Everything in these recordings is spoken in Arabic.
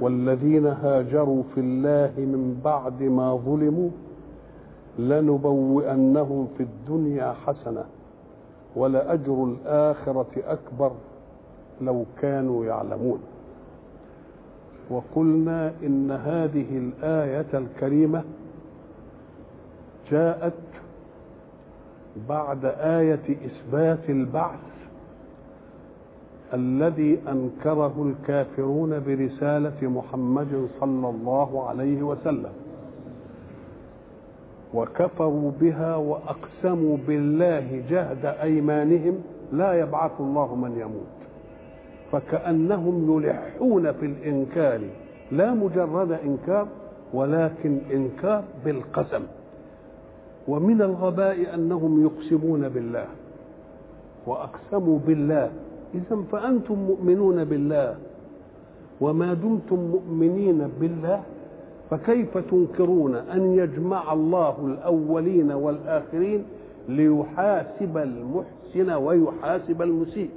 والذين هاجروا في الله من بعد ما ظلموا لنبوئنهم في الدنيا حسنة ولأجر الآخرة أكبر لو كانوا يعلمون. وقلنا إن هذه الآية الكريمة جاءت بعد آية إثبات البعث الذي أنكره الكافرون برسالة محمد صلى الله عليه وسلم. وكفروا بها وأقسموا بالله جهد أيمانهم لا يبعث الله من يموت. فكأنهم يلحون في الإنكار لا مجرد إنكار ولكن إنكار بالقسم. ومن الغباء أنهم يقسمون بالله. وأقسموا بالله إذا فأنتم مؤمنون بالله وما دمتم مؤمنين بالله فكيف تنكرون أن يجمع الله الأولين والآخرين ليحاسب المحسن ويحاسب المسيء؟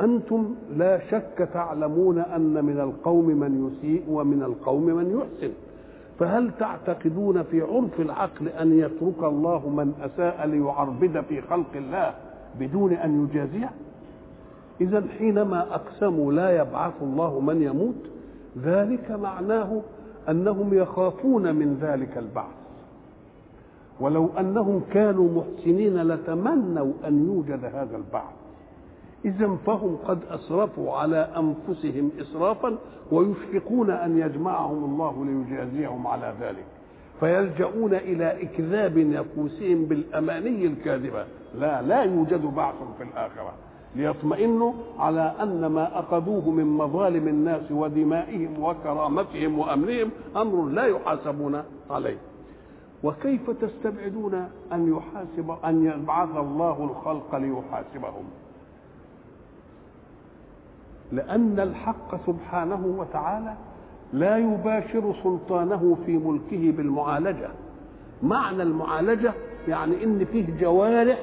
أنتم لا شك تعلمون أن من القوم من يسيء ومن القوم من يحسن. فهل تعتقدون في عرف العقل أن يترك الله من أساء ليعربد في خلق الله بدون أن يجازيه؟ إذا حينما أقسموا لا يبعث الله من يموت ذلك معناه أنهم يخافون من ذلك البعث. ولو أنهم كانوا محسنين لتمنوا أن يوجد هذا البعث. إذا فهم قد أسرفوا على أنفسهم إسرافا ويشفقون أن يجمعهم الله ليجازيهم على ذلك. فيلجؤون إلى إكذاب نفوسهم بالأماني الكاذبة. لا لا يوجد بعث في الآخرة. ليطمئنوا على أن ما اخذوه من مظالم الناس ودمائهم وكرامتهم وأمنهم أمر لا يحاسبون عليه. وكيف تستبعدون أن يحاسب أن يبعث الله الخلق ليحاسبهم؟ لأن الحق سبحانه وتعالى لا يباشر سلطانه في ملكه بالمعالجة. معنى المعالجة يعني إن فيه جوارح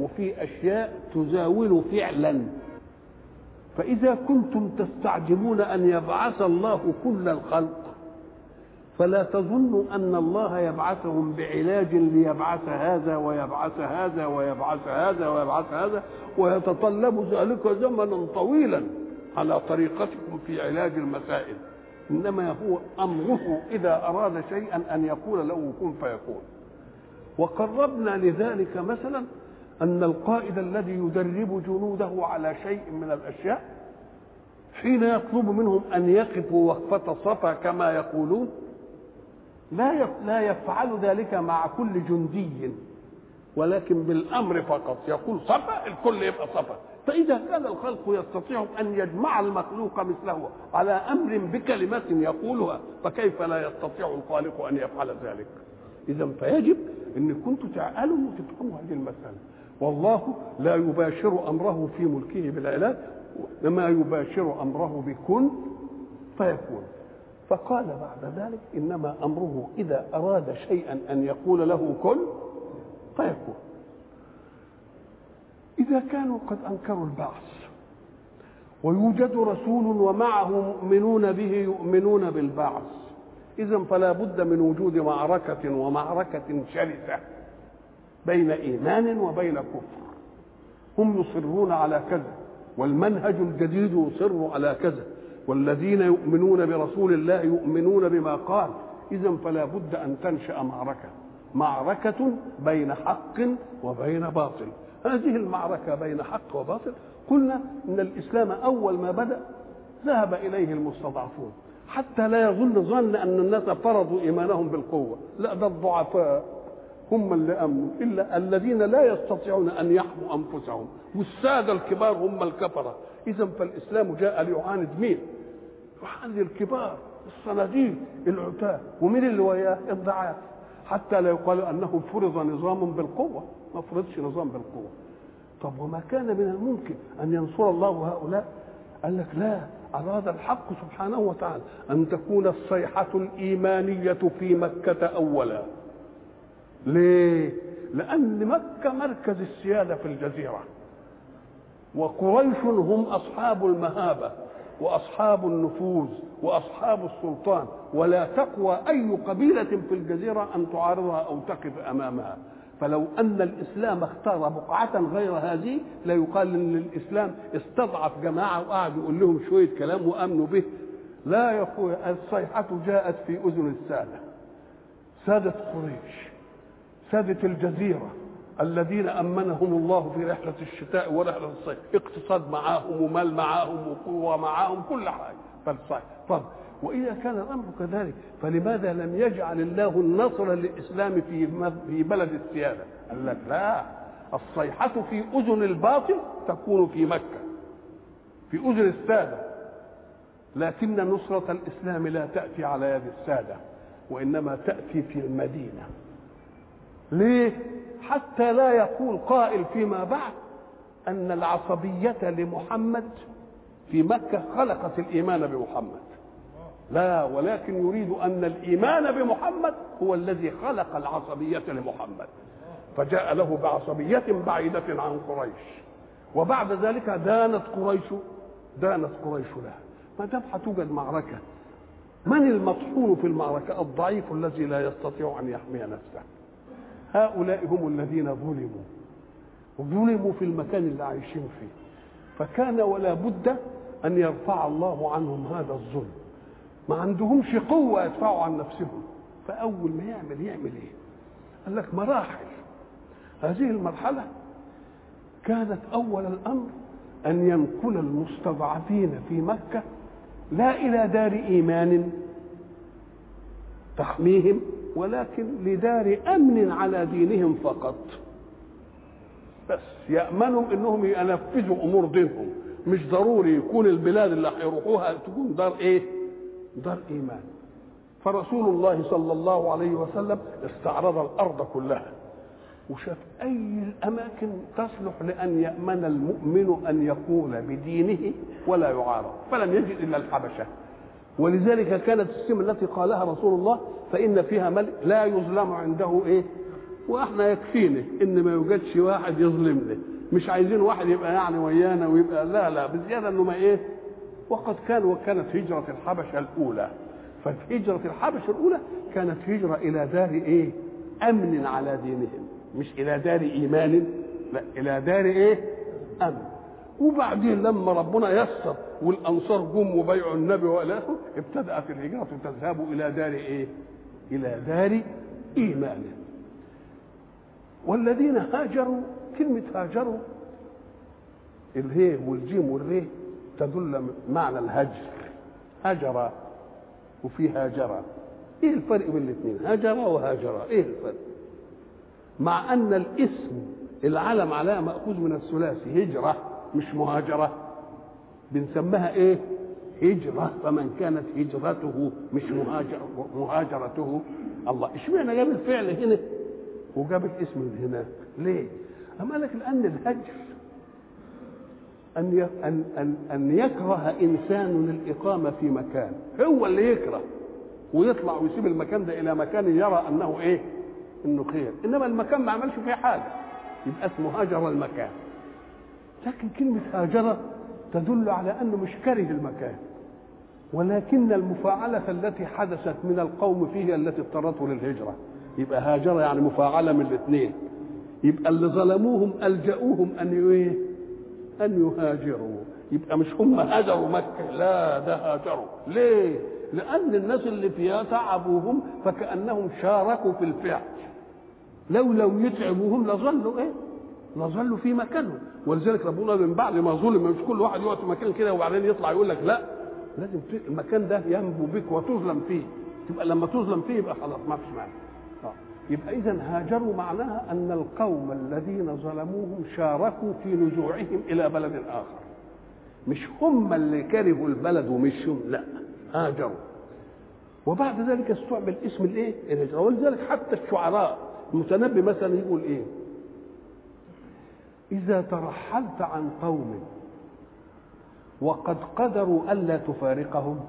وفي أشياء تزاول فعلا. فإذا كنتم تستعجبون أن يبعث الله كل الخلق فلا تظنوا أن الله يبعثهم بعلاج ليبعث هذا ويبعث هذا ويبعث هذا ويبعث هذا ويتطلب ذلك زمنا طويلا على طريقتكم في علاج المسائل. إنما هو أمره إذا أراد شيئا أن يقول له كن فيكون. وقربنا لذلك مثلا أن القائد الذي يدرب جنوده على شيء من الأشياء حين يطلب منهم أن يقفوا وقفة صفا كما يقولون لا لا يفعل ذلك مع كل جندي ولكن بالأمر فقط. يقول صفا الكل يبقى صفا. فإذا كان الخلق يستطيع أن يجمع المخلوق مثله على أمر بكلمة يقولها فكيف لا يستطيع الخالق أن يفعل ذلك؟ إذا فيجب أن كنتم تعقلوا وتفهموا هذه المسألة. والله لا يباشر أمره في ملكه بالعلاج انما يباشر أمره بكن فيكون. فقال بعد ذلك إنما أمره إذا أراد شيئا أن يقول له كن فيكون. إذا كانوا قد أنكروا البعث ويوجد رسول ومعه مؤمنون به يؤمنون بالبعث اذا فلا بد من وجود معركة ومعركة شرسة. بين إيمان وبين كفر. هم يصرون على كذا والمنهج الجديد يصر على كذا والذين يؤمنون برسول الله يؤمنون بما قال. اذا فلا بد أن تنشأ معركة. معركة بين حق وبين باطل. هذه المعركة بين حق وباطل. قلنا إن الإسلام أول ما بدأ ذهب إليه المستضعفون. حتى لا يظن ظن أن الناس فرضوا إيمانهم بالقوة. لا ده الضعفاء. هم اللي أمنوا إلا الذين لا يستطيعون أن يحموا أنفسهم. والسادة الكبار هم الكفرة. اذا فالإسلام جاء ليعاند مين؟ وحد الكبار الصناديق العتاة. ومين اللي وياه الضعاف. حتى لا يقال أنه فرض نظام بالقوة. ما فرضش نظام بالقوة. طب وما كان من الممكن أن ينصر الله هؤلاء؟ قال لك لا أراد الحق سبحانه وتعالى أن تكون الصيحة الإيمانية في مكة أولا. ليه؟ لأن مكة مركز السيادة في الجزيرة. وقريش هم أصحاب المهابة وأصحاب النفوذ وأصحاب السلطان. ولا تقوى أي قبيلة في الجزيرة أن تعارضها أو تقف أمامها. فلو أن الإسلام اختار بقعة غير هذه لا يقال أن الإسلام استضعف جماعة وقعد يقول لهم شوية كلام وأمنوا به. لا يا أخويا الصيحة جاءت في أذن السادة سادة قريش. سادة الجزيرة الذين أمنهم الله في رحلة الشتاء ورحلة الصيف. اقتصاد معاهم ومال معاهم وقوة معاهم كل حاجة. فالصيف طب وإذا كان الأمر كذلك فلماذا لم يجعل الله النصر للإسلام في في بلد السيادة؟ قال لك لا. الصيحة في أذن الباطل تكون في مكة في أذن السادة. لكن نصرة الإسلام لا تأتي على يد السادة وإنما تأتي في المدينة. ليه؟ حتى لا يقول قائل فيما بعد أن العصبية لمحمد في مكة خلقت الإيمان بمحمد. لا ولكن يريد أن الإيمان بمحمد هو الذي خلق العصبية لمحمد. فجاء له بعصبية بعيدة عن قريش. وبعد ذلك دانت قريش دانت قريش لها. ما دام هتوجد معركة من المطحون في المعركة؟ الضعيف الذي لا يستطيع أن يحمي نفسه. هؤلاء هم الذين ظلموا ظلموا في المكان اللي عايشين فيه. فكان ولا بد أن يرفع الله عنهم هذا الظلم. ما عندهمش قوة يدفعوا عن نفسهم. فأول ما يعمل يعمل إيه؟ قال لك مراحل. هذه المرحلة كانت أول الأمر أن ينقل المستضعفين في مكة لا إلى دار إيمان تحميهم ولكن لدار أمن على دينهم فقط. بس يأمنوا إنهم ينفذوا أمور دينهم. مش ضروري يكون البلاد اللي هيروحوها تكون دار إيه؟ دار إيمان. فرسول الله صلى الله عليه وسلم استعرض الأرض كلها وشاف أي الاماكن تصلح لأن يأمن المؤمن أن يقول بدينه ولا يعارض فلم يجد إلا الحبشة. ولذلك كانت السمه التي قالها رسول الله فإن فيها ملك لا يظلم عنده إيه؟ وإحنا يكفينا إن ما يوجدش واحد يظلمنا مش عايزين واحد يبقى يعني ويانا ويبقى لا لا بزيادة إنه ما إيه؟ وقد كان وكانت هجرة الحبشة الأولى. ففي هجره الحبشة الأولى كانت هجرة إلى دار إيه؟ أمن على دينهم. مش إلى دار إيمان لا إلى دار إيه؟ أمن. وبعدين لما ربنا يسر والأنصار جم وبيعوا النبي والاخره ابتدات الهجره تذهب إلى دار إيه؟ إلى دار ايمان والذين هاجروا كلمة هاجروا الهي والجيم والري تدل معنى الهجر. هجر وفي هاجر. إيه الفرق بين الاثنين؟ هجر وهاجر. إيه الفرق؟ مع أن الاسم العلم عليها مأخوذ من الثلاثي هجرة مش مهاجرة. بنسميها إيه؟ هجرة. فمن كانت هجرته مش مهاجر مهاجرته الله. اشمعنى جاب الفعل هنا؟ وجاب الاسم من هناك. ليه؟ أما لك لأن الهجر أن أن أن أن يكره إنسان الإقامة في مكان. هو اللي يكره ويطلع ويسيب المكان ده إلى مكان يرى أنه إيه؟ إنه خير. إنما المكان ما عملش فيه حاجة. يبقى اسمه هاجر المكان. لكن كلمة هاجرة تدل على أنه مش كاره المكان. ولكن المفاعلة التي حدثت من القوم فيه التي اضطرته للهجرة. يبقى هاجر يعني مفاعلة من الاثنين. يبقى اللي ظلموهم ألجأوهم أن إيه؟ أن يهاجروا. يبقى مش هم هاجروا مكة لا ده هاجروا. ليه؟ لأن الناس اللي فيها تعبوهم فكأنهم شاركوا في الفعل. لو لو يتعبوهم لظلوا إيه؟ لظلوا في مكانهم. ولذلك ربنا من بعد ما ظلم مش كل واحد يقعد في مكان كده وبعدين يطلع يقول لك لا لازم المكان ده ينبو بك وتظلم فيه. تبقى لما تظلم فيه يبقى خلاص ما فيش معنى. يبقى اذا هاجروا معناها أن القوم الذين ظلموهم شاركوا في نزوعهم إلى بلد آخر. مش هم اللي كرهوا البلد ومشوا لا هاجروا. وبعد ذلك استعمل اسم الإيه؟ الهجرة. ولذلك حتى الشعراء المتنبي مثلا يقول إيه؟ إذا ترحلت عن قوم وقد قدروا ألا تفارقهم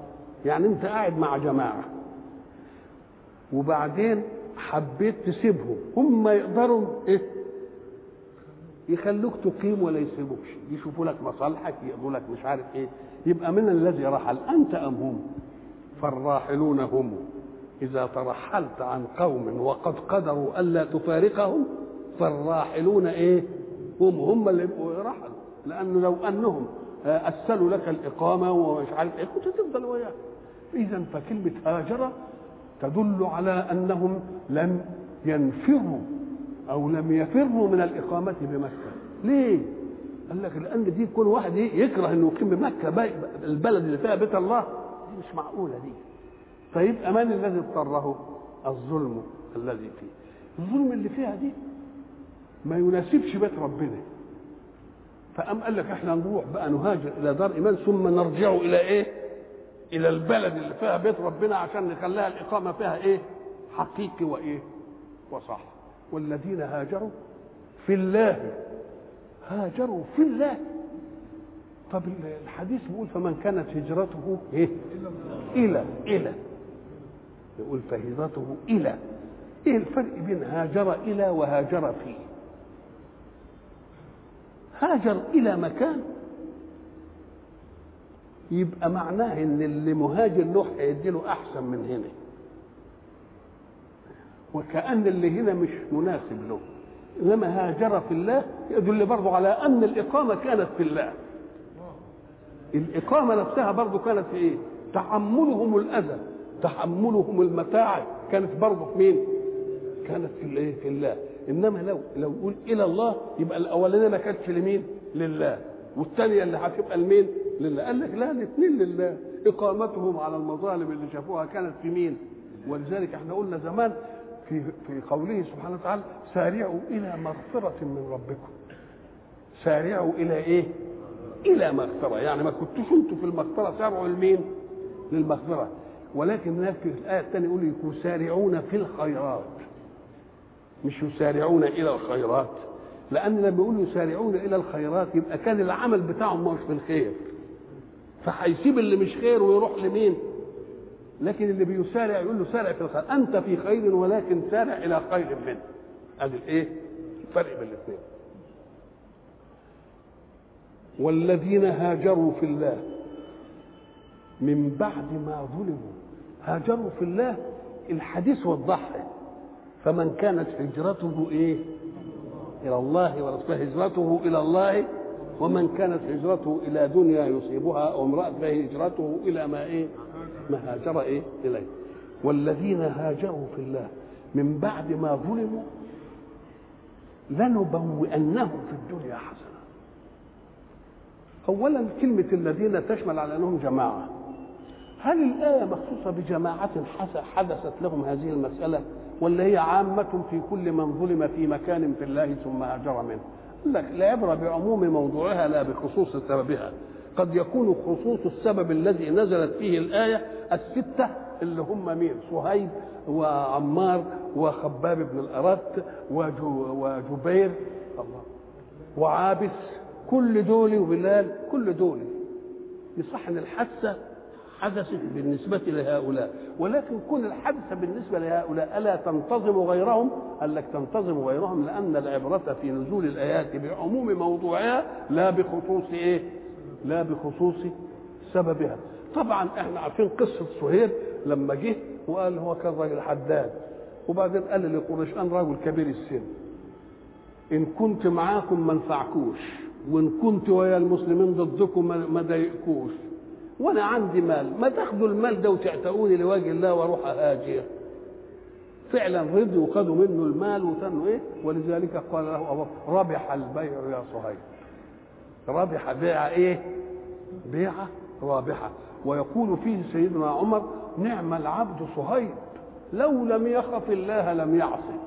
يعني أنت قاعد مع جماعة وبعدين حبيت تسيبهم هم يقدروا إيه؟ يخلوك تقيم ولا يسيبوكش يشوفوا لك مصالحك يقضوا لك مش عارف إيه يبقى من الذي رحل أنت أم هم؟ فالراحلون هم. إذا ترحلت عن قوم وقد قدروا ألا تفارقهم فالراحلون إيه؟ هم هم اللي يبقوا رحلوا لأنه لو أنهم اسلوا لك الإقامة ومش عارف إيه كنت تفضل وياك. اذا فكلمة هاجر تدل على أنهم لم ينفروا أو لم يفروا من الإقامة بمكة. ليه؟ قال لك لأن دي يكون واحد يكره إنه يقيم بمكة البلد اللي فيها بيت الله. دي مش معقولة دي. فيبقى من الذي اضطره؟ الظلم الذي فيه. الظلم اللي فيها دي ما يناسبش بيت ربنا. فقام قال لك إحنا نروح بقى نهاجر إلى دار إيمان ثم نرجع إلى إيه؟ إلى البلد اللي فيها بيت ربنا عشان نخليها الإقامة فيها إيه؟ حقيقي وإيه؟ وصح. والذين هاجروا في الله. هاجروا في الله. طب الحديث بيقول فمن كانت هجرته إيه؟ إلى إلى. يقول فهجرته إلى. إيه الفرق بين هاجر إلى وهاجر فيه؟ هاجر إلى مكان. يبقى معناه إن اللي مهاجر له هيدي له أحسن من هنا. وكأن اللي هنا مش مناسب له. إنما هاجر في الله يدل برضه على أن الإقامة كانت في الله. الإقامة نفسها برضه كانت في إيه؟ تحملهم الأذى تحملهم المتاعب كانت برضه في مين؟ كانت في الايه في الله. إنما لو لو يقول إلى الله يبقى الأولانية ما كانتش لمين؟ لله. والثانية اللي هتبقى لمين؟ لله. قال لك لا الاثنين لله. إقامتهم على المظالم اللي شافوها كانت في مين؟ ولذلك إحنا قلنا زمان في في قوله سبحانه وتعالى سارعوا إلى مغفرة من ربكم. سارعوا إلى إيه؟ إلى مغفرة. يعني ما كنتوش أنتوا في المغفرة سارعوا لمين؟ للمغفرة. ولكن في الآية الثانية يقول يسارعون في الخيرات. مش يسارعون إلى الخيرات. لأن لما يقول يسارعون إلى الخيرات يبقى كان العمل بتاعهم مش في الخير فهيسيب اللي مش خير ويروح لمين؟ لكن اللي بيسارع يقول له سارع في الخير. أنت في خير ولكن سارع إلى خير منه. أدي الإيه؟ الفرق بين الاثنين. والذين هاجروا في الله من بعد ما ظلموا. هاجروا في الله الحديث وضحها فمن كانت هجرته إيه؟ إلى الله ورسوله هجرته إلى الله. ومن كانت هجرته إلى دنيا يصيبها أو امرأة فهجرته إلى ما إيه؟ ما هاجر إيه؟ إليه. والذين هاجروا في الله من بعد ما ظلموا لنبوئنهم في الدنيا حسنة. اولا كلمة الذين تشمل على أنهم جماعة. هل الآية مخصوصة بجماعة حدثت لهم هذه المسألة؟ ولا هي عامة في كل من ظلم في مكان في الله ثم هاجر منه. لك العبرة بعموم موضوعها لا بخصوص سببها. قد يكون خصوص السبب الذي نزلت فيه الآية الستة اللي هم مين؟ صهيب وعمار وخباب بن الأرت وجبير الله وعابس كل دول وبلال كل دول. يصح ان الحادثه حدثت بالنسبة لهؤلاء. ولكن كل الحادثة بالنسبة لهؤلاء ألا تنتظم غيرهم؟ قال لك تنتظم غيرهم لأن العبرة في نزول الآيات بعموم موضوعها لا بخصوص إيه؟ لا بخصوص سببها. طبعا إحنا عارفين قصة صهيب لما جه وقال هو كان راجل حداد. وبعدين قال لقريش أنا راجل كبير السن. إن كنت معاكم ما انفعكوش وإن كنت ويا المسلمين ضدكم ما ضايقكوش. وأنا عندي مال. ما تاخدوا المال ده وتعتقوني لوجه الله وأروح اهاجر. فعلا رضوا وخدوا منه المال وتنوا إيه؟ ولذلك قال له أبو ربح البيع يا صهيب. ربح بيع إيه؟ بيعه رابحة. ويقول فيه سيدنا عمر نعم العبد صهيب لو لم يخف الله لم يعصي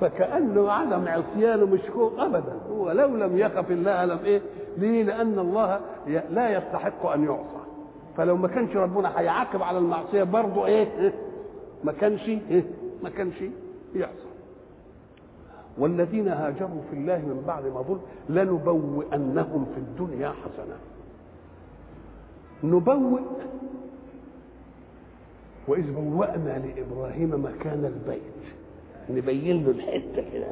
فكأنه عدم عصيانه مش ابدا. هو لو لم يخف الله لم إيه؟ ليه؟ لأن الله لا يستحق أن يعصى. فلو ما كانش ربنا هيعاقب على المعصية برضه إيه؟ ما كانش إيه؟ ما كانش يحصل والذين هاجروا في الله من بعد ما ظلم لنبوئنهم في الدنيا حسنة. نبوئ وإذ بوأنا لإبراهيم مكان البيت. نبين له الحتة كده.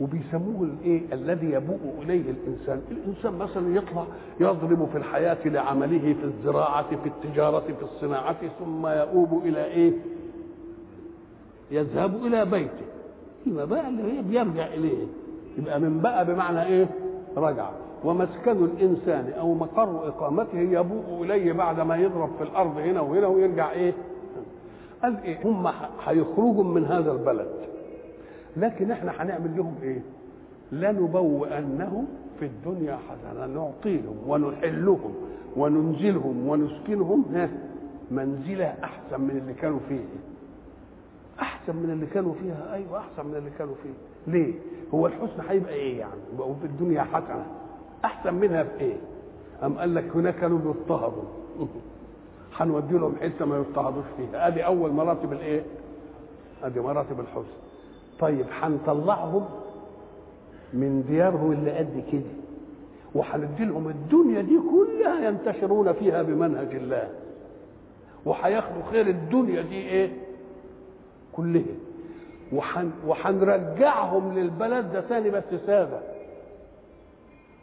وبيسموه الايه؟ الذي يبوء إليه الإنسان. الإنسان مثلا يطلع يضرب في الحياة لعمله في الزراعة في التجارة في الصناعة ثم يؤوب إلى إيه؟ يذهب إلى بيته. يبقى بقى اللي بيرجع إليه. يبقى من بقى بمعنى إيه؟ رجع. ومسكن الإنسان أو مقر إقامته يبوء إليه بعد ما يضرب في الأرض هنا وهنا ويرجع إيه؟ قال إيه؟ هم هيخرجوا من هذا البلد. لكن إحنا هنعمل لهم إيه؟ لنبوئنهم في الدنيا حسنة. نعطيهم ونحلهم وننزلهم ونسكنهم منزلة أحسن من اللي كانوا فيه. أحسن من اللي كانوا فيها. أيوه أحسن من اللي كانوا فيه. ليه؟ هو الحسن هيبقى إيه يعني؟ يبقى في الدنيا حسنة. أحسن منها في إيه أم قال لك هناك كانوا بيضطهدوا هنودي لهم حتة ما يضطهدوش فيها. أدي أول مراتب الإيه؟ أدي مراتب الحسن. طيب هنطلعهم من ديارهم اللي قد كده. وهندي لهم الدنيا دي كلها ينتشرون فيها بمنهج الله. وهياخدوا خير الدنيا دي إيه؟ كلها. وحن وهنرجعهم للبلد ده ثاني بس ساده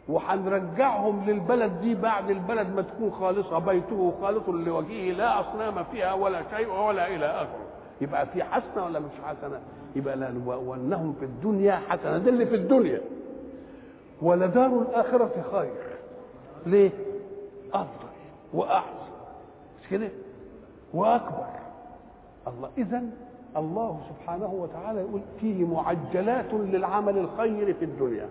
وهنرجعهم للبلد دي بعد البلد ما تكون خالصه بيته خالص لوجهه لا أصنام فيها ولا شيء ولا إلى آخره. يبقى في حسنة ولا مش حسنة؟ يبقى لا وانهم في الدنيا حسنة. ده اللي في الدنيا. ولدار الآخرة خير. ليه؟ أفضل وأحسن. مش كده؟ وأكبر. الله اذا الله سبحانه وتعالى يقول فيه معجلات للعمل الخير في الدنيا.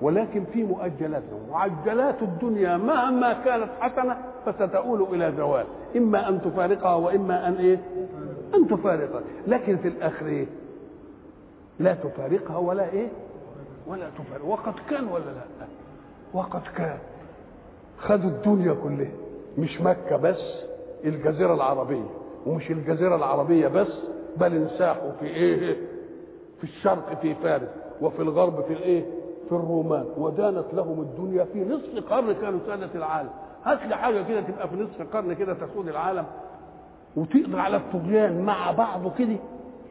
ولكن في مؤجلات. معجلات الدنيا مهما كانت حسنة فستؤول إلى زوال. إما أن تفارقها وإما أن إيه؟ أن تفارقها. لكن في الآخر إيه؟ لا تفارقها ولا إيه؟ ولا تفارق. وقد كان ولا لا؟ وقد كان. خدوا الدنيا كلها. مش مكة بس الجزيرة العربية. ومش الجزيرة العربية بس بل انساحوا في إيه؟ في الشرق في فارس. وفي الغرب في الإيه؟ في الرومان ودانت لهم الدنيا في نصف قرن كانوا سادة العالم. هات لي حاجة كده تبقى في نصف قرن كده تسود العالم وتقدر على الطغيان مع بعضه كده.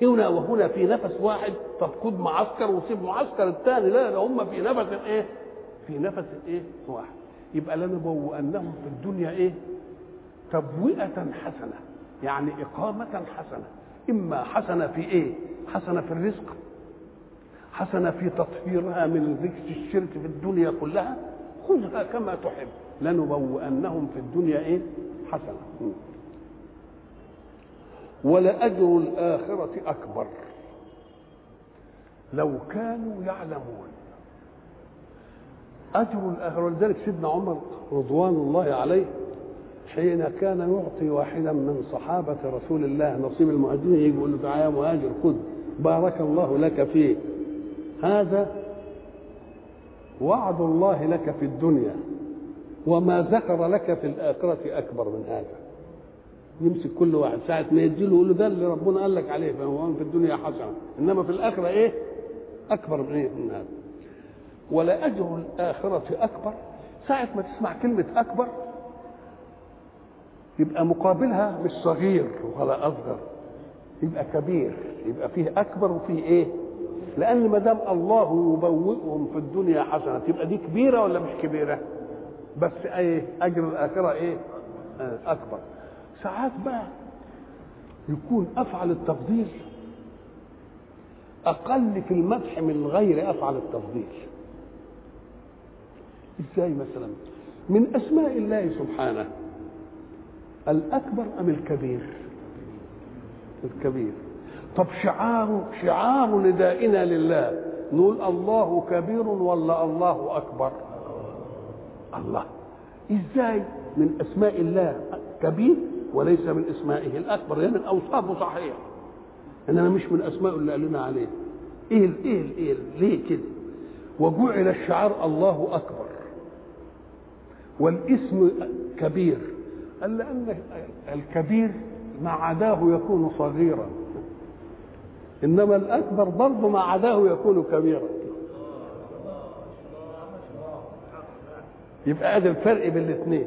هنا وهنا في نفس واحد طب خد معسكر وسيب معسكر الثاني لا ده هم في نفس إيه؟ في نفس إيه؟ واحد. يبقى لنبوئنهم في الدنيا إيه؟ تبوئة حسنة يعني إقامة حسنة. إما حسنة في إيه؟ حسنة في الرزق حسنة في تطهيرها من رجس الشرك في الدنيا كلها خذها كما تحب. لنبوئنهم في الدنيا إيه؟ حسنة. ولأجر الآخرة أكبر. لو كانوا يعلمون. أجر الآخرة ولذلك سيدنا عمر رضوان الله عليه حين كان يعطي واحدا من صحابة رسول الله نصيب المهاجرين يقول له تعالى يا مهاجر خذ بارك الله لك فيه. هذا وعد الله لك في الدنيا وما ذكر لك في الآخرة أكبر من هذا. يمسك كل واحد ساعة ما يديله يقول له ده اللي ربنا قال لك عليه فهو في الدنيا حسنة. إنما في الآخرة إيه؟ أكبر من إيه؟ من هذا. ولأجر الآخرة أكبر. ساعة ما تسمع كلمة أكبر يبقى مقابلها مش صغير ولا أصغر. يبقى كبير يبقى فيه أكبر وفيه إيه؟ لأن ما دام الله يبوئهم في الدنيا حسنة تبقى دي كبيرة ولا مش كبيرة؟ بس إيه أجر الآخرة إيه؟ آه أكبر. ساعات بقى يكون أفعل التفضيل أقل في المدح من غير أفعل التفضيل. إزاي مثلا؟ من أسماء الله سبحانه الأكبر أم الكبير؟ الكبير. طب شعار شعار ندائنا لله. نقول الله كبير ولا الله أكبر؟ الله. إزاي؟ من أسماء الله. كبير وليس من أسمائه الأكبر. لأن يعني أوصافه صحيح إنما مش من أسمائه اللي قال لنا عليه. ال ال إيه ال ليه كده؟ وجعل الشعار الله أكبر. والاسم كبير. قال لأن الكبير ما عداه يكون صغيرا. إنما الأكبر برضه ما عداه يكون كبيرا. يبقى هذا الفرق بين الاثنين.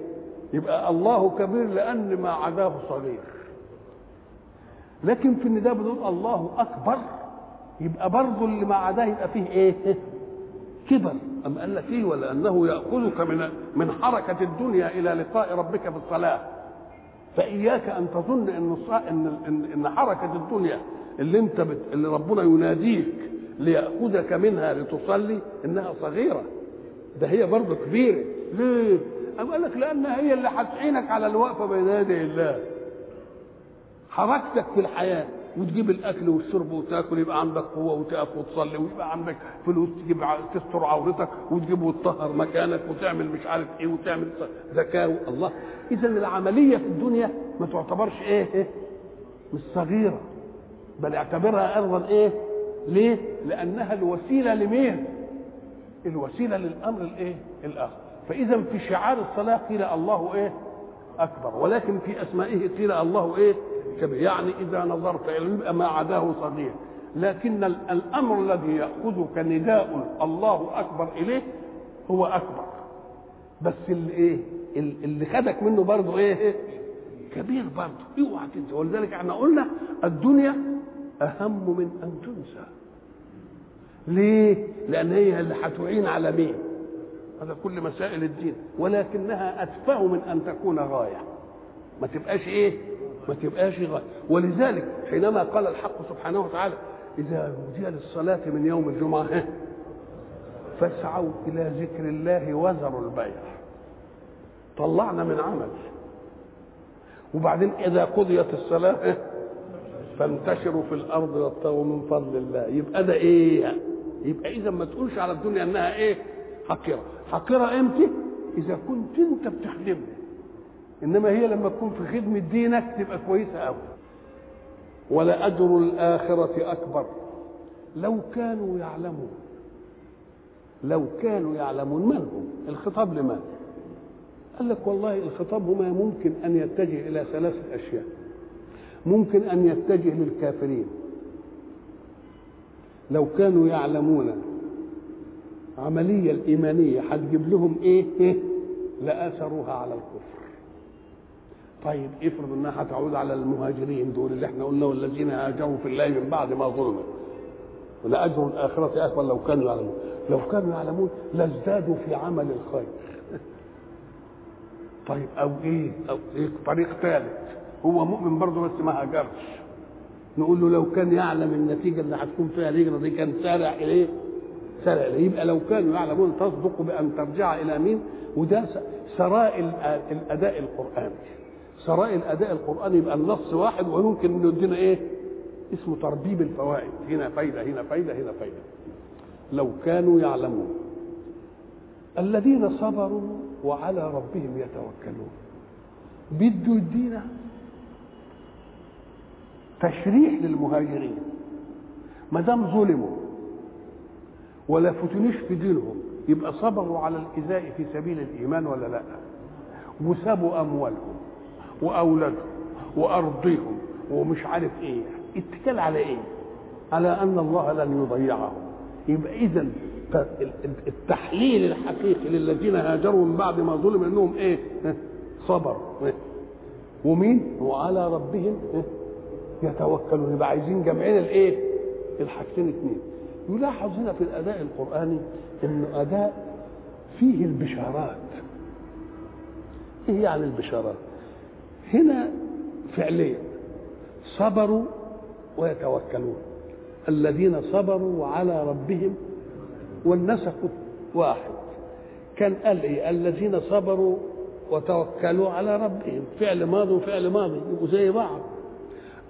يبقى الله كبير لأن ما عداه صغير. لكن في النداء بنقول الله أكبر. يبقى برضه اللي ما عداه يبقى فيه إيه؟ كبر. أم قال لك إيه ولأنه يأخذك من من حركة الدنيا إلى لقاء ربك في الصلاة فإياك أن تظن إن إن, إن حركة الدنيا اللي أنت بت... اللي ربنا يناديك ليأخذك منها لتصلي إنها صغيرة. ده هي برضه كبيرة. ليه؟ أم قال لك لأنها هي اللي هتعينك على الوقفة بين يدي الله. حركتك في الحياة. وتجيب الأكل والشرب وتاكل يبقى عندك قوة وتقف وتصلي ويبقى عندك فلوس تجيب تستر عورتك وتجيب وتطهر مكانك وتعمل مش عارف إيه وتعمل زكاة الله اذا العملية في الدنيا ما تعتبرش إيه, إيه؟ مش صغيرة. بل اعتبرها ارضا إيه؟ ليه؟ لأنها الوسيلة لمين؟ الوسيلة للأمر الإيه؟ الآخر. فإذا في شعار الصلاة قيل الله إيه؟ أكبر. ولكن في أسمائه قيل الله إيه؟ كبير. يعني إذا نظرت يبقى ما عداه صغير. لكن الأمر الذي يأخذك نداء الله أكبر إليه هو أكبر. بس اللي إيه؟ اللي خدك منه برضه إيه؟ كبير برضه. اوعى تنسى. ولذلك إحنا قلنا الدنيا أهم من أن تنسى. ليه؟ لأن هي اللي هتعين على مين؟ هذا كل مسائل الدين. ولكنها أتفه من أن تكون غاية. ما تبقاش إيه؟ ما تبقاش غاية. ولذلك حينما قال الحق سبحانه وتعالى إذا نودي للصلاة من يوم الجمعة فاسعوا إلى ذكر الله وذروا البيع. طلعنا من عمل. وبعدين إذا قضيت الصلاة فانتشروا في الأرض وابتغوا من فضل الله. يبقى ده إيه؟ يبقى إذا ما تقولش على الدنيا إنها إيه؟ حقيرة. حقيرة إمتى إذا كنت أنت بتخدمني إنما هي لما تكون في خدمة دينك تبقى كويسة قوي ولأجر الآخرة أكبر. لو كانوا يعلمون. لو كانوا يعلمون. من هم؟ الخطاب لمن قال لك والله الخطاب هما ممكن أن يتجه إلى ثلاثة أشياء. ممكن أن يتجه للكافرين. لو كانوا يعلمون عملية الإيمانية هتجيب لهم إيه, إيه؟ لآثروها على الكفر. طيب افرض إنها هتعود على المهاجرين دول اللي إحنا قلنا والذين هاجروا في الله من بعد ما ظلموا. ولأجر الآخرة أكبر لو كانوا يعلمون. لو كانوا يعلمون لازدادوا في عمل الخير. طيب أو إيه؟ أو إيه؟ طريق ثالث. هو مؤمن برضه بس ما هاجرش نقول له لو كان يعلم النتيجة اللي هتكون فيها الهجرة دي كان سارع إليه سارع إليه. يبقى لو كانوا يعلمون تصدق بأن ترجع إلى مين؟ وده سراء الأداء القرآني. سراء الأداء القرآني يبقى النص واحد ويمكن إنه يدينا إيه؟ اسمه تربيب الفوائد. هنا فايدة هنا فايدة هنا فايدة. لو كانوا يعلمون. الذين صبروا وعلى ربهم يتوكلون. بده يدينا تشريح للمهاجرين. ما دام ظلموا ولا فتنوش في دينهم يبقى صبروا على الايذاء في سبيل الإيمان ولا لا؟ وسابوا أموالهم وأولادهم وارضهم ومش عارف إيه. اتكال على إيه؟ على أن الله لن يضيعهم. يبقى اذا التحليل الحقيقي للذين هاجروا من بعد ما ظلم إنهم إيه؟ صبر ومين؟ وعلى ربهم. يتوكلون يبقى عايزين جمعين الإيه؟ الحاجتين اثنين يلاحظ هنا في الأداء القرآني إنه أداء فيه البشارات. إيه يعني البشارات؟ هنا فعليا صبروا ويتوكلون. الذين صبروا وعلى ربهم والنسق واحد. كان قال إيه؟ الذين صبروا وتوكلوا على ربهم. فعل ماضي وفعل ماضي. يبقوا زي بعض.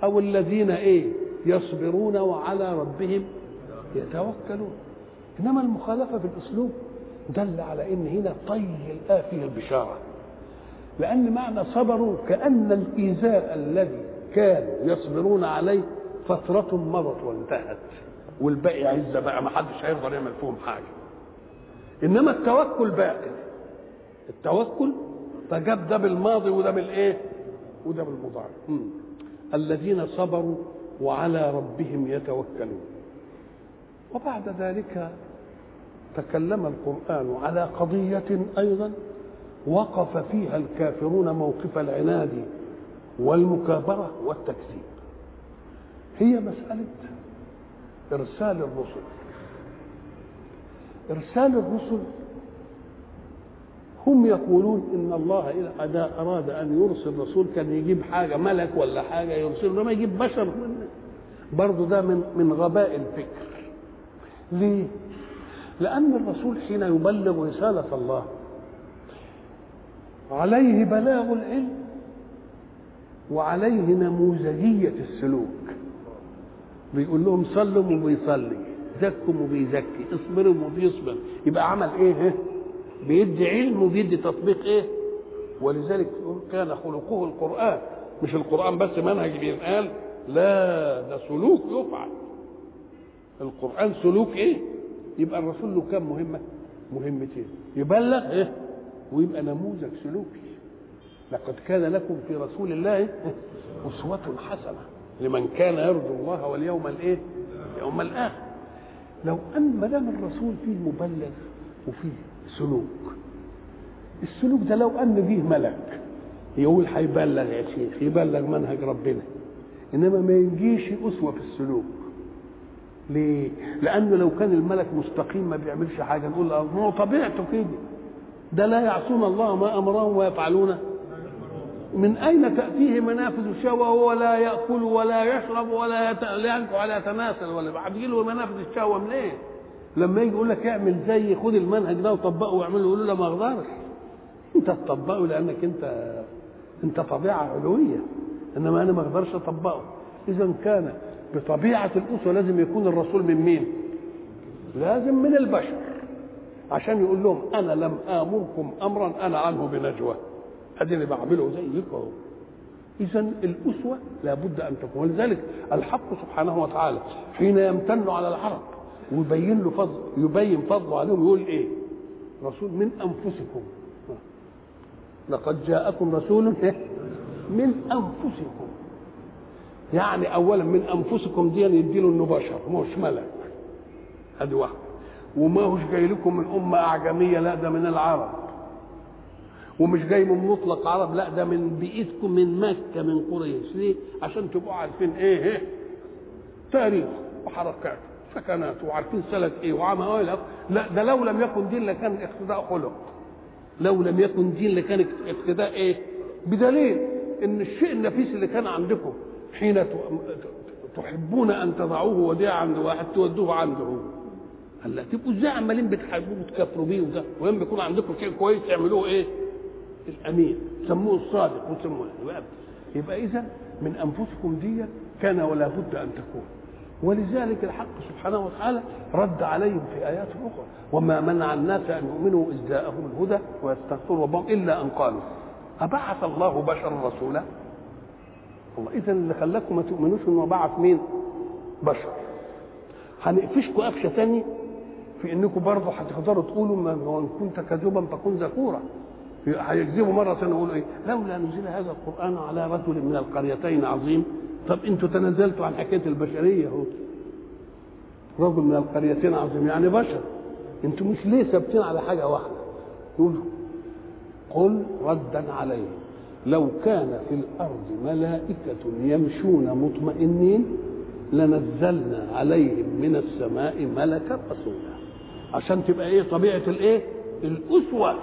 أو الذين إيه يصبرون وعلى ربهم يتوكلون. إنما المخالفة في الأسلوب دل على إن هنا طي الآية فيه البشارة. لأن معنى صبروا كأن الإيذاء الذي كانوا يصبرون عليه فترة مضت وانتهت. والباقي عزة بقى ما حدش هيقدر يعمل فيهم حاجة. إنما التوكل باقي. التوكل فجاب ده بالماضي وده بالإيه؟ وده بالمضارع. الذين صبروا وعلى ربهم يتوكلون. وبعد ذلك تكلم القرآن على قضية أيضا وقف فيها الكافرون موقف العناد والمكابرة والتكذيب. هي مسألة إرسال الرسل. إرسال الرسل هم يقولون إن الله إذا أراد أن يرسل رسول كان يجيب حاجة ملك ولا حاجة يرسل لما يجيب بشر. برضه ده من من غباء الفكر. ليه؟ لأن الرسول حين يبلغ رسالة الله عليه بلاغ العلم وعليه نموذجية السلوك. بيقول لهم صلوا وبيصلي زكوا وبيزكي اصبروا وبيصبر. يبقى عمل إيه؟ بيدي علم وبيدي تطبيق إيه؟ ولذلك كان خلقه القرآن. مش القرآن بس منهج بينقال لا ده سلوك يفعل. القرآن سلوك إيه؟ يبقى الرسول له كم مهمة؟ مهمتين. يبلغ إيه؟ ويبقى نموذج سلوكي. لقد كان لكم في رسول الله أسوة حسنة لمن كان يرجو الله واليوم الإيه؟ يوم الآخر. لو أن ما دام الرسول فيه مبلغ وفيه سلوك السلوك ده لو أن فيه ملك يقول هيبلغ يا شيخ يبلغ منهج ربنا إنما ما يجيش أسوة في السلوك ليه؟ لأنه لو كان الملك مستقيم ما بيعملش حاجة نقول له هو طبيعته كده ده لا يعصون الله ما أمرهم ويفعلون من أين تأتيه منافذ الشهوة وهو لا يأكل ولا يشرب ولا ينكو ولا يتناسل ولا بعد له منافذ الشهوة منين؟ إيه؟ لما يجي يقول لك اعمل زي خد المنهج ده وطبقه واعمله يقول له لا ما أقدرش. انت تطبقه لأنك انت انت طبيعة علوية إنما أنا ما أقدرش أطبقه. اذا كان بطبيعة الاسوه لازم يكون الرسول من مين؟ لازم من البشر. عشان يقول لهم أنا لم آمركم أمرا أنا عنه بنجوى. اديني بعمله زيك اهو اذا الأسوة لابد أن تكون. ولذلك الحق سبحانه وتعالى حين يمتن على العرب ويبين له فضل يبين فضله عليهم يقول إيه؟ رسول من أنفسكم. لقد جاءكم رسول من أنفسكم. يعني اولا من أنفسكم دي يديله انه بشر مش ملك. ادي واحد وما هوش جاي لكم من أمة أعجمية لا ده من العرب. ومش جاي من مطلق عرب لا ده من بيئتكم من مكة من قريش. ليه؟ عشان تبقوا عارفين إيه, إيه؟ تاريخ وحركات. سكنات وعارفين سلك إيه وعمل لا ده لو لم يكن دين لكان اقتداء خلق. لو لم يكن دين لكان اقتداء إيه؟ بدليل إن الشيء النفيس اللي كان عندكم حين تحبون أن تضعوه وديعا عند واحد تودوه عنده. هلا تبقوا إزاي عمالين بتحبوه وتكفروا بيه وده؟ وين بيكون عندكم شيء كويس تعملوه إيه؟ الأمين. سموه الصادق وسموه يبقى, يبقى اذا من أنفسكم دي كان ولا بد أن تكون. ولذلك الحق سبحانه وتعالى رد عليهم في آيات أخرى. وما منع الناس أن يؤمنوا إذ جاءهم الهدى ويستغفروا ربهم إلا أن قالوا. أبعث الله بشرا رسولا؟ الله اذا اللي خلاكم ما تؤمنوش إنه بعث مين؟ بشر. هنقفشكم قفشة ثانية في انكم برضه هتقدروا تقولوا من كنت كذوبا فكن ذكورا. هيكذبوا مرة ثانية يقولوا إيه؟ لولا نزل هذا القرآن على رجل من القريتين عظيم طب أنتوا تنازلتوا عن حكاية البشرية اهو رجل من القريتين عظيم يعني بشر. أنتوا مش ليه ثابتين على حاجة واحدة؟ يقولوا قل ردا عليه. لو كان في الأرض ملائكة يمشون مطمئنين لنزلنا عليهم من السماء ملكا رسولا. عشان تبقى إيه؟ طبيعة الإيه؟ الأسوة.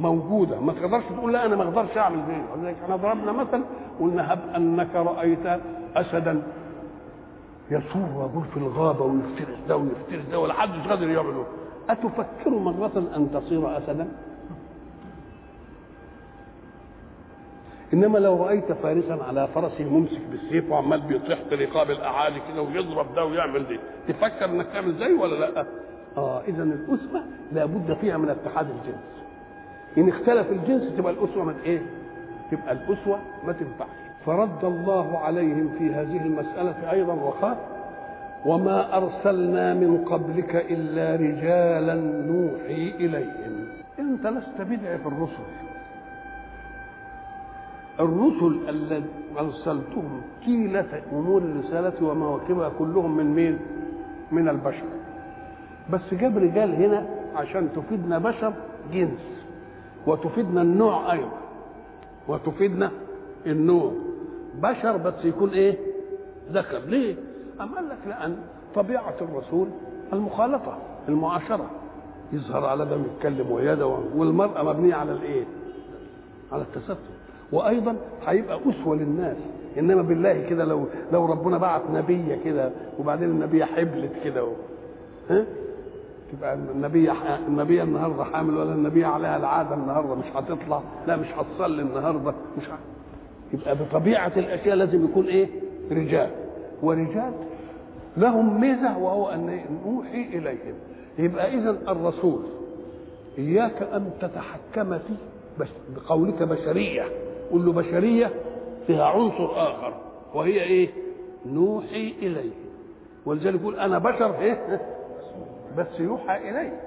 موجودة. ما تقدرش تقول لا أنا ما أقدرش أعمل زيه إحنا ضربنا مثل قلنا هب أنك رأيت أسدا يسور ويقول في الغابة ويفترس ده ويفترس ده ولا حدش قادر يعمله. أتفكر مرة أن تصير أسدا؟ إنما لو رأيت فارسا على فرسه ممسك بالسيف وعمال بيطيح في رقاب الاعادي كده ويضرب ده ويعمل دي تفكر إنك تعمل زيه ولا لأ؟ آه اذا الاسوه لابد فيها من اتحاد الجنس. إن اختلف الجنس تبقى الأسوة من إيه؟ تبقى الأسوة ما تنفعش. فرد الله عليهم في هذه المسألة أيضا وقال وما أرسلنا من قبلك إلا رجالا نوحي إليهم. أنت لست بدعي في الرسل. الرسل الذين أرسلتهم طيله أمور الرسالة ومواكبها كلهم من مين؟ من البشر. بس جاب رجال هنا عشان تفيدنا بشر جنس. وتفيدنا النوع أيضا. وتفيدنا النوع. بشر بس يكون إيه؟ ذكر ليه؟ أم قال لك لأن طبيعة الرسول المخالطة المعاشرة. يظهر على ده يتكلم ويده والمرأة مبنية على الإيه؟ على التستر. وأيضا هيبقى أسوة للناس. إنما بالله كده لو لو ربنا بعت نبية كده وبعدين النبية حبلت كده. ها؟ تبقى النبية النبية النهارده حامل ولا النبية عليها العادة النهارده مش هتطلع لا مش هتصلي النهارده مش ه... يبقى بطبيعة الأشياء لازم يكون إيه؟ رجال ورجال لهم ميزة وهو أن نوحي إليهم يبقى إذا الرسول إياك أن تتحكم فيه بس بقولك بشرية قل له بشرية فيها عنصر آخر وهي إيه؟ نوحي إليه ولذلك يقول أنا بشر إيه؟ بس يوحى إليه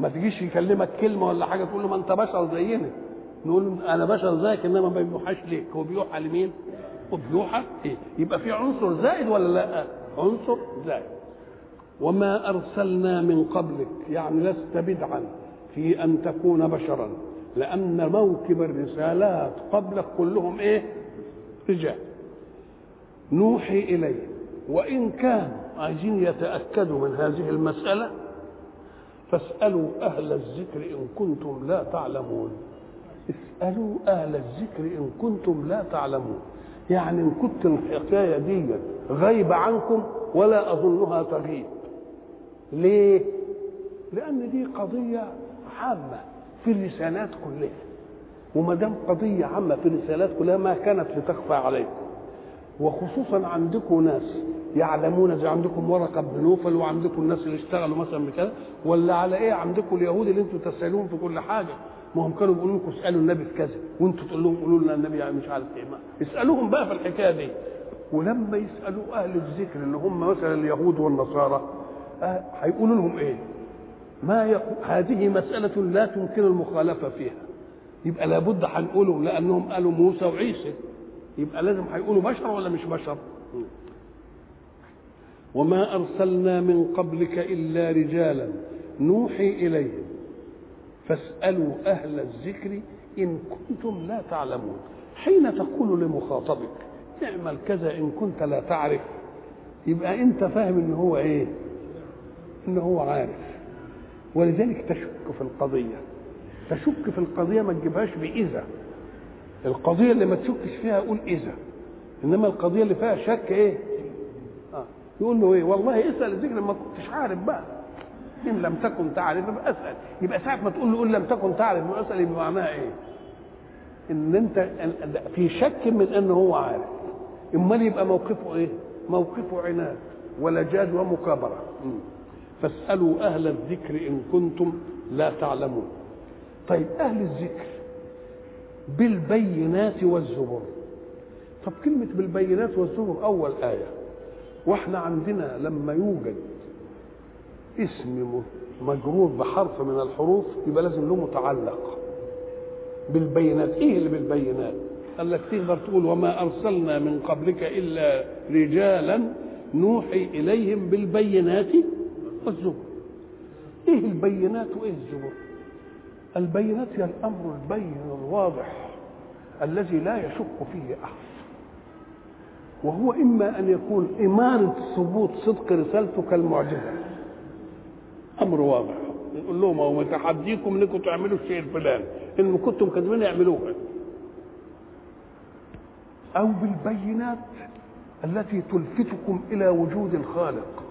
ما تجيش يكلمك كلمة ولا حاجة تقول له ما أنت بشر زينا نقول أنا بشر زيك إنما ما بيوحاش ليك هو بيوحى لمين؟ وبيوحى إيه؟ يبقى في عنصر زائد ولا لا؟ عنصر زائد وما أرسلنا من قبلك يعني لست بدعا في أن تكون بشرا لأن موكب الرسالات قبلك كلهم إيه؟ رجال نوحي إليه وإن كان عايزين يتأكدوا من هذه المسألة؟ فاسألوا أهل الذكر إن كنتم لا تعلمون. اسألوا أهل الذكر إن كنتم لا تعلمون. يعني إن كنت الحكاية دي غايبة عنكم ولا أظنها تغيب. ليه؟ لأن دي قضية عامة في الرسالات كلها. وما دام قضية عامة في الرسالات كلها ما كانت لتخفى عليكم. وخصوصا عندكم ناس يعلمون زي عندكم ورقة بن نوفل وعندكم الناس اللي اشتغلوا مثلا بكذا ولا على إيه عندكم اليهود اللي أنتم تسألوهم في كل حاجة ما هم كانوا بيقولوا لكم اسألوا النبي في كذا وأنتم تقول لهم قولوا لنا النبي مش عارف إيه ما. اسألوهم بقى في الحكاية دي ولما يسألوا أهل الذكر اللي هم مثلا اليهود والنصارى آه هيقولوا لهم إيه؟ ما يقول هذه مسألة لا تمكن المخالفة فيها يبقى لابد هنقولهم لأنهم قالوا موسى وعيسى يبقى لازم هيقولوا بشر ولا مش بشر؟ وما أرسلنا من قبلك إلا رجالا نوحي إليهم. فاسألوا أهل الذكر إن كنتم لا تعلمون. حين تقول لمخاطبك اعمل كذا إن كنت لا تعرف. يبقى أنت فاهم إن هو إيه؟ إن هو عارف. ولذلك تشك في القضية. تشك في القضية ما تجيبهاش بإذا. القضية اللي ما تشكش فيها قول إذا. إنما القضية اللي فيها شك آه. يقول له إيه؟ والله اسأل الذكر ما كنتش عارف بقى. إن لم تكن تعرف اسأل. يبقى ساعة ما تقول له إن لم تكن تعرف واسال يبقى معناها إيه؟ إن أنت في شك من إن هو عارف. إمال يبقى موقفه إيه؟ موقفه عناد ولجاج ومكابرة. فاسألوا أهل الذكر إن كنتم لا تعلمون. طيب أهل الذكر بالبينات والزبر طب كلمة بالبينات والزبر أول آية. وإحنا عندنا لما يوجد اسم مجرور بحرف من الحروف يبقى لازم له متعلق بالبينات إيه اللي بالبينات قال لك تقدر تقول وما أرسلنا من قبلك إلا رجالا نوحي إليهم بالبينات والزبر إيه البينات وايه الزبر البينات هي الأمر البين الواضح الذي لا يشك فيه أحد. وهو إما أن يكون إمارة ثبوت صدق رسالته كالمعجزه أمر واضح. نقول لهم هو متحديكم إنكم تعملوا الشيء الفلاني. إن كنتم كاذبين اعملوها أو بالبينات التي تلفتكم إلى وجود الخالق.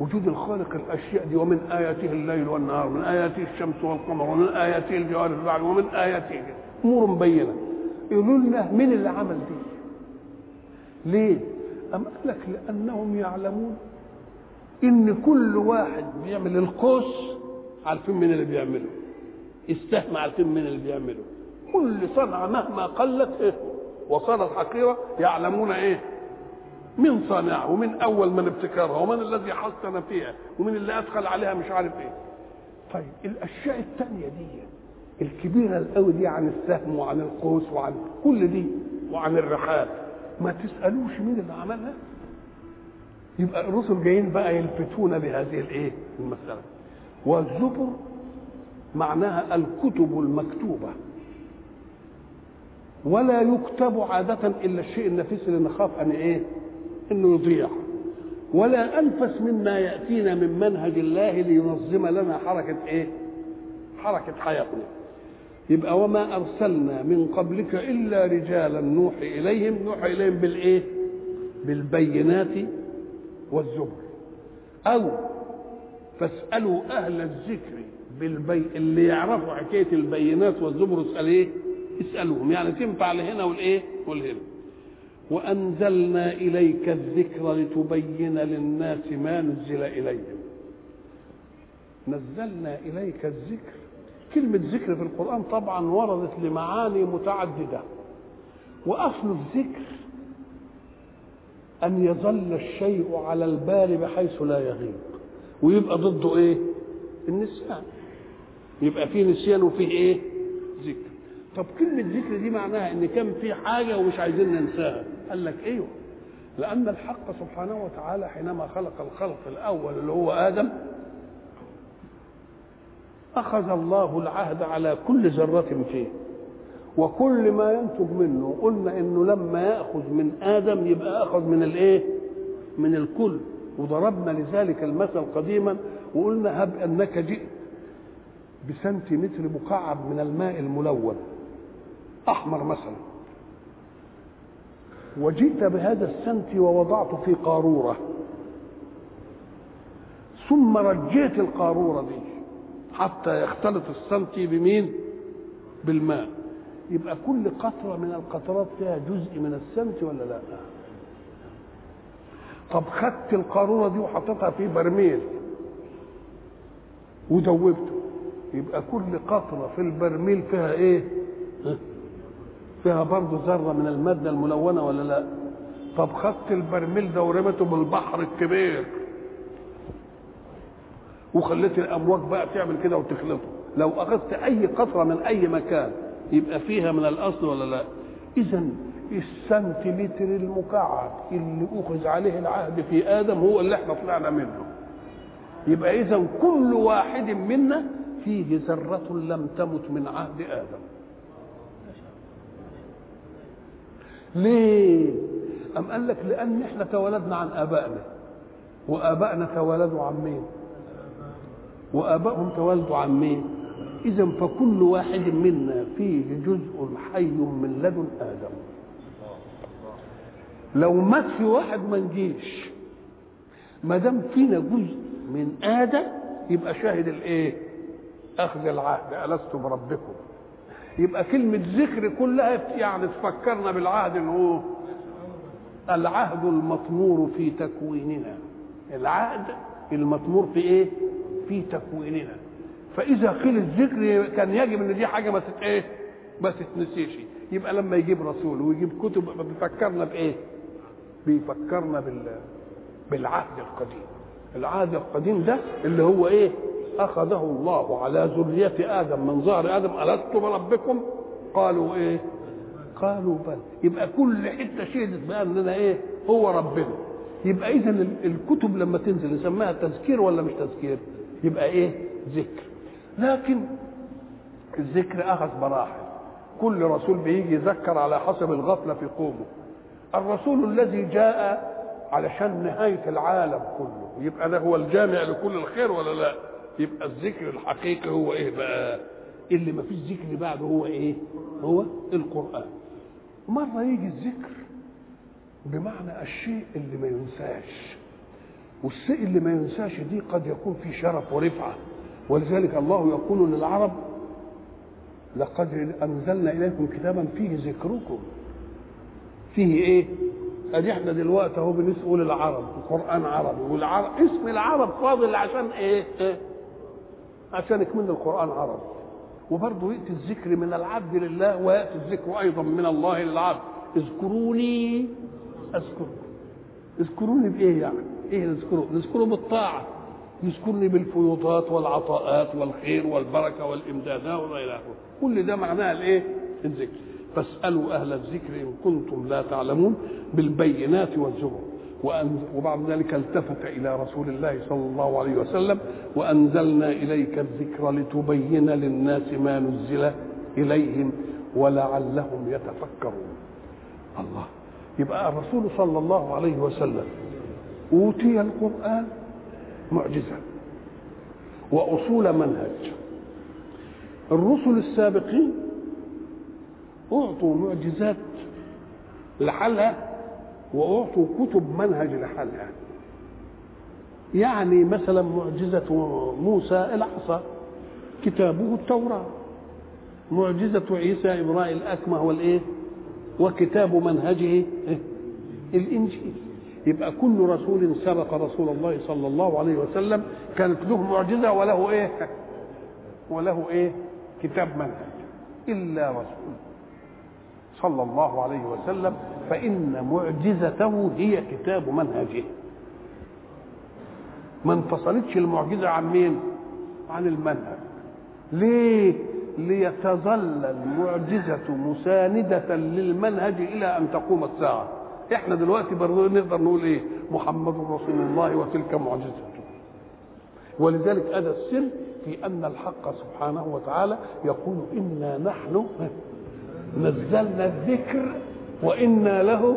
وجود الخالق الأشياء دي ومن آياته الليل والنهار من آياته الشمس والقمر ومن آياته الجوار البحر ومن آياته. أمور بينه يقولوا لنا مين اللي عمل دي؟ ليه؟ أم قال لك لأنهم يعلمون إن كل واحد بيعمل القوس عارفين مين اللي بيعمله. السهم عارفين مين اللي بيعمله. كل صنعة مهما قلت إيه؟ وصارت حقيرة يعلمون إيه؟ من صانعها ومن أول من ابتكرها ومن الذي حسن فيها ومن اللي أدخل عليها مش عارف إيه. طيب الأشياء الثانية دي الكبيرة القوي دي عن السهم وعن القوس وعن كل دي وعن الرحال ما تسألوش مين اللي عملها؟ يبقى الرسل جايين بقى يلفتون بهذه الإيه؟ المسألة. والزبر معناها الكتب المكتوبة. ولا يكتب عادة إلا الشيء النفيس اللي نخاف أن إيه؟ إنه يضيع. ولا أنفس مما يأتينا من منهج الله لينظم لنا حركة إيه؟ حركة حياتنا. يبقى وما أرسلنا من قبلك إلا رجالا نوحي إليهم نوحي إليهم بالإيه؟ بالبينات والزبر أو فاسألوا أهل الذكر بالبي اللي يعرفوا حكاية البينات والزبر اسأل إيه؟ اسألوهم يعني تنفع لهنا والإيه؟ والهنا وأنزلنا إليك الذكر لتبين للناس ما نزل إليهم نزلنا إليك الذكر كلمة ذكر في القرآن طبعا وردت لمعاني متعددة. وأصل الذكر أن يظل الشيء على البال بحيث لا يغيب. ويبقى ضده إيه؟ النسيان. يبقى فيه نسيان وفيه إيه؟ ذكر. طب كلمة ذكر دي معناها إن كان في حاجة ومش عايزين ننساها. قال لك أيوه. لأن الحق سبحانه وتعالى حينما خلق الخلق الأول اللي هو آدم أخذ الله العهد على كل ذرة فيه. وكل ما ينتج منه قلنا إنه لما يأخذ من آدم يبقى أخذ من الإيه؟ من الكل. وضربنا لذلك المثل قديما وقلنا هب أنك جئت بسنتيمتر مكعب من الماء الملون. أحمر مثلا. وجئت بهذا السنتي ووضعته في قارورة. ثم رجيت القارورة دي. حتى يختلط السنتي بمين؟ بالماء. يبقى كل قطرة من القطرات فيها جزء من السمت ولا لا؟ طب خدت القارورة دي وحطيتها في برميل ودوبته يبقى كل قطرة في البرميل فيها إيه؟ فيها برضه ذرة من المادة الملونة ولا لا؟ طب خدت البرميل ده ورمته بالبحر الكبير وخليت الامواج بقى تعمل كده وتخلطه. لو أخذت أي قطرة من أي مكان يبقى فيها من الأصل ولا لا؟ اذا السنتيمتر المكعب اللي أخذ عليه العهد في آدم هو اللي إحنا طلعنا منه. يبقى اذا كل واحد منا فيه ذرة لم تمت من عهد آدم. ليه؟ أم قال لك لأن إحنا تولدنا عن آبائنا. وآبائنا تولدوا عن مين؟ وآبائهم تولدوا عن مين؟ إذا فكل واحد منا فيه جزء حي من لدن آدم لو مات في واحد ما نجيش ما دام فينا جزء من آدم يبقى شاهد الإيه؟ أخذ العهد ألست بربكم يبقى كلمة ذكر كلها يعني تفكرنا بالعهد إن هو العهد المطمور في تكويننا العهد المطمور في إيه؟ في تكويننا. فإذا قيل الذكر كان يجب إن دي حاجة ما تت إيه؟ ما تتنسيش. يبقى لما يجيب رسول ويجيب كتب بيفكرنا بإيه؟ بيفكرنا بال بالعهد القديم. العهد القديم ده اللي هو إيه؟ أخذه الله على ذرية آدم من ظهر آدم. الست بربكم قالوا إيه؟ قالوا بل. يبقى كل حتة شهدت بقى اننا إيه؟ هو ربنا. يبقى اذا الكتب لما تنزل نسميها تذكير ولا مش تذكير؟ يبقى إيه؟ ذكر. لكن الذكر أخذ مراحل. كل رسول بيجي يذكر على حسب الغفلة في قومه. الرسول الذي جاء علشان نهاية العالم كله يبقى ده هو الجامع لكل الخير ولا لا؟ يبقى الذكر الحقيقي هو إيه بقى؟ اللي ما فيش ذكر بعده هو إيه؟ هو القرآن. مرة يجي الذكر بمعنى الشيء اللي ما ينساش. والشيء اللي ما ينساش دي قد يكون في شرف ورفعة. ولذلك الله يقول للعرب لقد أنزلنا إليكم كتابا فيه ذكركم. فيه إيه؟ ادي إحنا دلوقتي أهو بنقول العرب القرآن عربي والعرب اسم العرب فاضل عشان إيه, إيه؟ عشان يكمل القرآن عربي. وبرضه يأتي الذكر من العبد لله ويأتي الذكر أيضا من الله للعبد. اذكروني أذكركم. اذكروني بإيه يعني؟ إيه نذكره؟ نذكره بالطاعة. يذكرني بالفيوضات والعطاءات والخير والبركة والإمدادات والى آخره. كل ده معناها الإيه؟ الذكر. فاسألوا أهل الذكر إن كنتم لا تعلمون بالبينات والزبر. وبعد ذلك التفت إلى رسول الله صلى الله عليه وسلم وأنزلنا إليك الذكر لتبين للناس ما نزل إليهم ولعلهم يتفكرون. الله. يبقى الرسول صلى الله عليه وسلم أوتي القرآن معجزة وأصول منهج. الرسل السابقين أعطوا معجزات لحالها وأعطوا كتب منهج لحالها يعني مثلا معجزة موسى العصا كتابه التوراة. معجزة عيسى ابراء الأكمه والإيه؟ وكتاب منهجه الإنجيل. يبقى كل رسول سبق رسول الله صلى الله عليه وسلم كانت له معجزة وله إيه؟ وله إيه؟ كتاب منهج. إلا رسول صلى الله عليه وسلم فإن معجزته هي كتاب منهجه. ما انفصلتش المعجزة عن مين؟ عن المنهج. ليه؟ ليتظل المعجزة مساندة للمنهج إلى أن تقوم الساعة. إحنا دلوقتي برضه نقدر نقول إيه؟ محمد رسول الله وتلك معجزته. ولذلك هذا السر في أن الحق سبحانه وتعالى يقول إنا نحن نزلنا الذكر وإنا له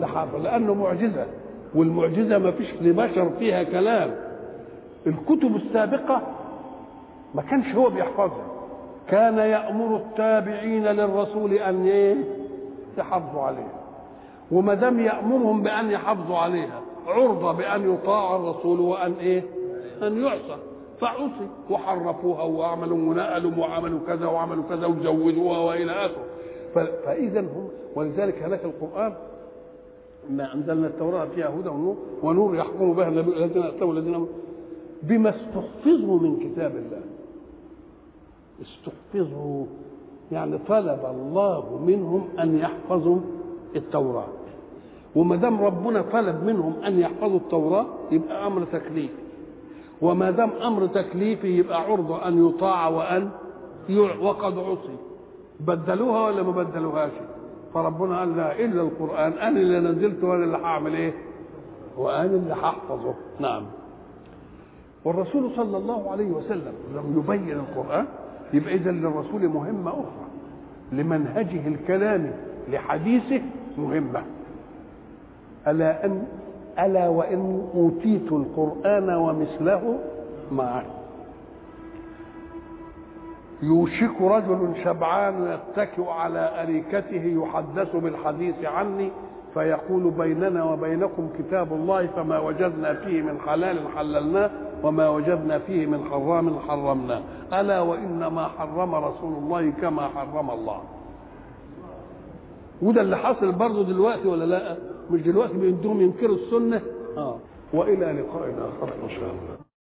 لحافظ. لأنه معجزة والمعجزة ما فيش لبشر فيها كلام. الكتب السابقة ما كانش هو بيحفظها. كان يأمر التابعين للرسول أن إيه؟ يحافظوا عليها. وما دام يأمرهم بأن يحافظوا عليها عرضة بأن يطاع الرسول وأن إيه؟ أن يعصى. فعصي. وحرفوها وعملوا ونقلوا وعملوا كذا وعملوا كذا وزودوها وإلى آخره. فإذا هم ولذلك هناك القرآن ما أنزلنا التوراة فيها هدى ونور ونور يحكم بها النبي الذين اتوا الذين بما استحفظوا من كتاب الله. استحفظوا. يعني طلب الله منهم أن يحفظوا التوراة. وما دام ربنا طلب منهم أن يحفظوا التوراة يبقى أمر تكليفي وما دام أمر تكليفي يبقى عرضة أن يطاع وأن وقد عصي. بدلوها ولا ما بدلوهاش؟ فربنا قال لا إلا القرآن أنا اللي نزلته وأنا اللي هعمل إيه؟ وأنا اللي هحفظه. نعم. والرسول صلى الله عليه وسلم لم يبين القرآن يبقى اذا للرسول مهمة أخرى. لمنهجه الكلامي لحديثه مهمة. ألا أن ألا وإن أوتيت القرآن ومثله معه يوشك رجل شبعان يتكئ على أريكته يحدث بالحديث عني فيقول بيننا وبينكم كتاب الله فما وجدنا فيه من حلال حللناه وما وجدنا فيه من حرام حرمناه. ألا وإنما حرم رسول الله كما حرم الله. وده اللي حاصل برضه دلوقتي ولا لأ؟ مش دلوقتي بيدوهم ينكروا السنة. آه. وإلى لقاء آخر إن شاء الله.